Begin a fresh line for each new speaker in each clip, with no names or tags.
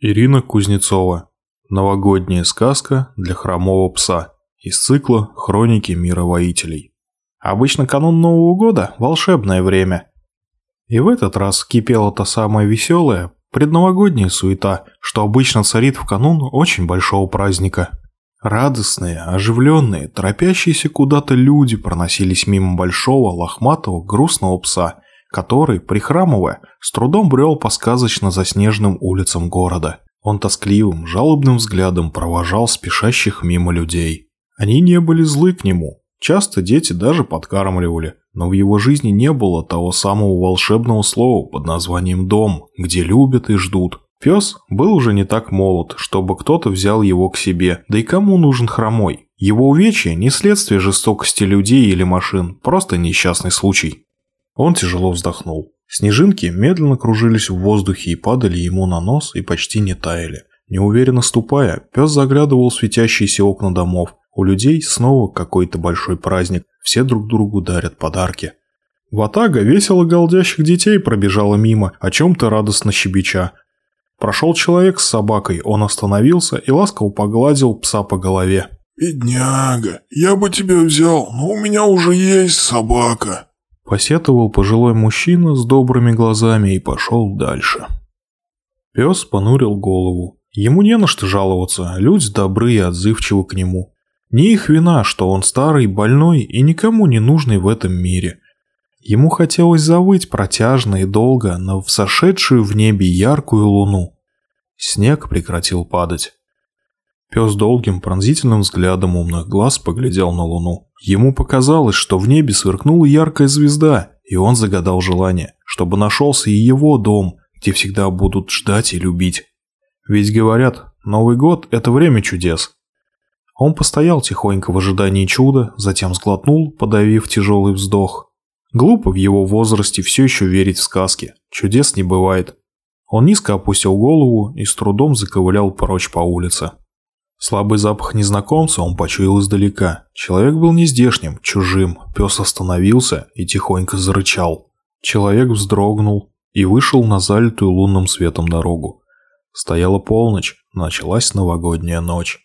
Ирина Кузнецова. Новогодняя сказка для хромого пса. Из цикла «Хроники мира воителей». Обычно канун Нового года – волшебное время. И в этот раз кипела та самая веселая, предновогодняя суета, что обычно царит в канун очень большого праздника. Радостные, оживленные, торопящиеся куда-то люди проносились мимо большого, лохматого, грустного пса – который, прихрамывая, с трудом брел по сказочно заснеженным улицам города. Он тоскливым, жалобным взглядом провожал спешащих мимо людей. Они не были злы к нему. Часто дети даже подкармливали, но в его жизни не было того самого волшебного слова под названием «дом», где любят и ждут. Пес был уже не так молод, чтобы кто-то взял его к себе, да и кому нужен хромой? Его увечье не следствие жестокости людей или машин, просто несчастный случай. Он тяжело вздохнул. Снежинки медленно кружились в воздухе и падали ему на нос и почти не таяли. Неуверенно ступая, пес заглядывал в светящиеся окна домов. У людей снова какой-то большой праздник, все друг другу дарят подарки. Ватага весело голдящих детей пробежала мимо, о чем-то радостно щебеча. Прошел человек с собакой, он остановился и ласково погладил пса по голове.
«Бедняга, я бы тебя взял, но у меня уже есть собака».
Посетовал пожилой мужчина с добрыми глазами и пошел дальше. Пес понурил голову. Ему не на что жаловаться, люди добры и отзывчивы к нему. Не их вина, что он старый, больной и никому не нужный в этом мире. Ему хотелось завыть протяжно и долго на сошедшую в небе яркую луну. Снег прекратил падать. Пес долгим пронзительным взглядом умных глаз поглядел на луну. Ему показалось, что в небе сверкнула яркая звезда, и он загадал желание, чтобы нашелся и его дом, где всегда будут ждать и любить. Ведь говорят, Новый год – это время чудес. Он постоял тихонько в ожидании чуда, затем сглотнул, подавив тяжелый вздох. Глупо в его возрасте все еще верить в сказки. Чудес не бывает. Он низко опустил голову и с трудом заковылял прочь по улице. Слабый запах незнакомца он почуял издалека. Человек был не здешним, чужим. Пес остановился и тихонько зарычал. Человек вздрогнул и вышел на залитую лунным светом дорогу. Стояла полночь, началась новогодняя ночь.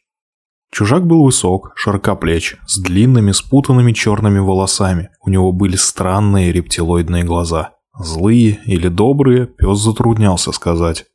Чужак был высок, широкоплеч, с длинными спутанными черными волосами. У него были странные рептилоидные глаза. Злые или добрые, пес затруднялся сказать.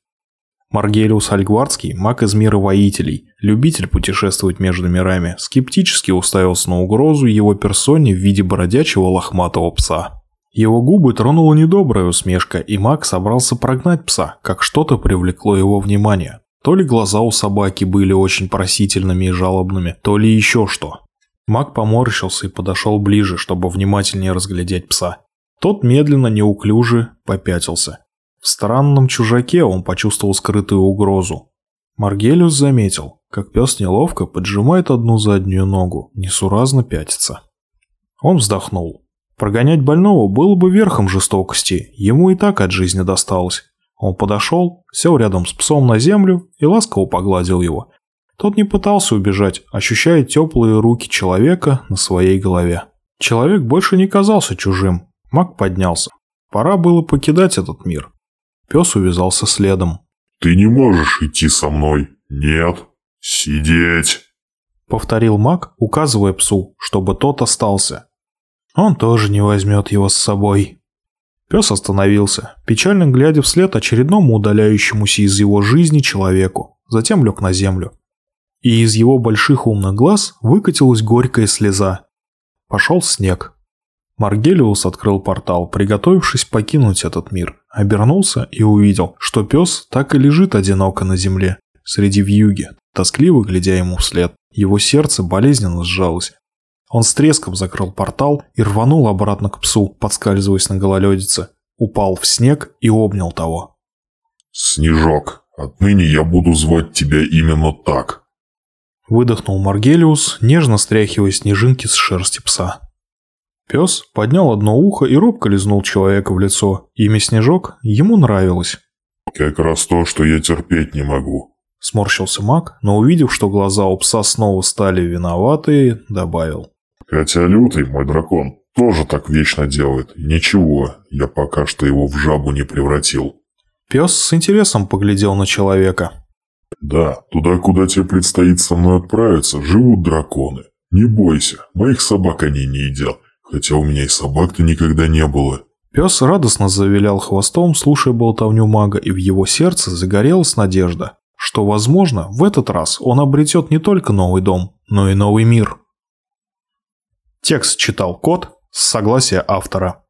Маргелиус Альгвардский, маг из мира воителей, любитель путешествовать между мирами, скептически уставился на угрозу его персоне в виде бродячего лохматого пса. Его губы тронула недобрая усмешка, и маг собрался прогнать пса, как что-то привлекло его внимание. То ли глаза у собаки были очень просительными и жалобными, то ли еще что. Маг поморщился и подошел ближе, чтобы внимательнее разглядеть пса. Тот медленно, неуклюже попятился. В странном чужаке он почувствовал скрытую угрозу. Маргелиус заметил, как пес неловко поджимает одну заднюю ногу, несуразно пятится. Он вздохнул. Прогонять больного было бы верхом жестокости, ему и так от жизни досталось. Он подошел, сел рядом с псом на землю и ласково погладил его. Тот не пытался убежать, ощущая теплые руки человека на своей голове. Человек больше не казался чужим. Маг поднялся. Пора было покидать этот мир. Пес увязался следом.
«Ты не можешь идти со мной. Нет. Сидеть!»
Повторил маг, указывая псу, чтобы тот остался. Он тоже не возьмет его с собой. Пес остановился, печально глядя вслед очередному удаляющемуся из его жизни человеку, затем лег на землю. И из его больших умных глаз выкатилась горькая слеза. Пошел снег. Маргелиус открыл портал, приготовившись покинуть этот мир. Обернулся и увидел, что пес так и лежит одиноко на земле, среди вьюги, тоскливо глядя ему вслед. Его сердце болезненно сжалось. Он с треском закрыл портал и рванул обратно к псу, подскальзываясь на гололедице. Упал в снег и обнял того.
«Снежок, отныне я буду звать тебя именно так»,
Выдохнул Маргелиус, нежно стряхивая снежинки с шерсти пса. Пес поднял одно ухо и робко лизнул человека в лицо. Имя Снежок ему нравилось.
«Как раз то, что я терпеть не могу», –
сморщился маг, но увидев, что глаза у пса снова стали виноватые, добавил.
«Хотя Лютый, мой дракон, тоже так вечно делает. Ничего, я пока что его в жабу не превратил».
Пес с интересом поглядел на человека.
Да, туда, куда тебе предстоит со мной отправиться, живут драконы. Не бойся, моих собак они не едят, хотя у меня и собак-то никогда не было.
Пес радостно завилял хвостом, слушая болтовню мага, и в его сердце загорелась надежда, что, возможно, в этот раз он обретет не только новый дом, но и новый мир. Текст читал кот с согласия автора.